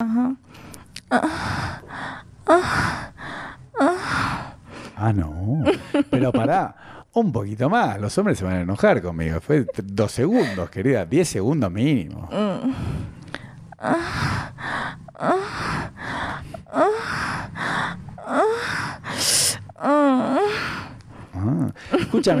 Ah, no. Pero pará, un poquito más. Los hombres se van a enojar conmigo. Fue dos segundos, querida. Diez segundos mínimo. Ah. Escúchame,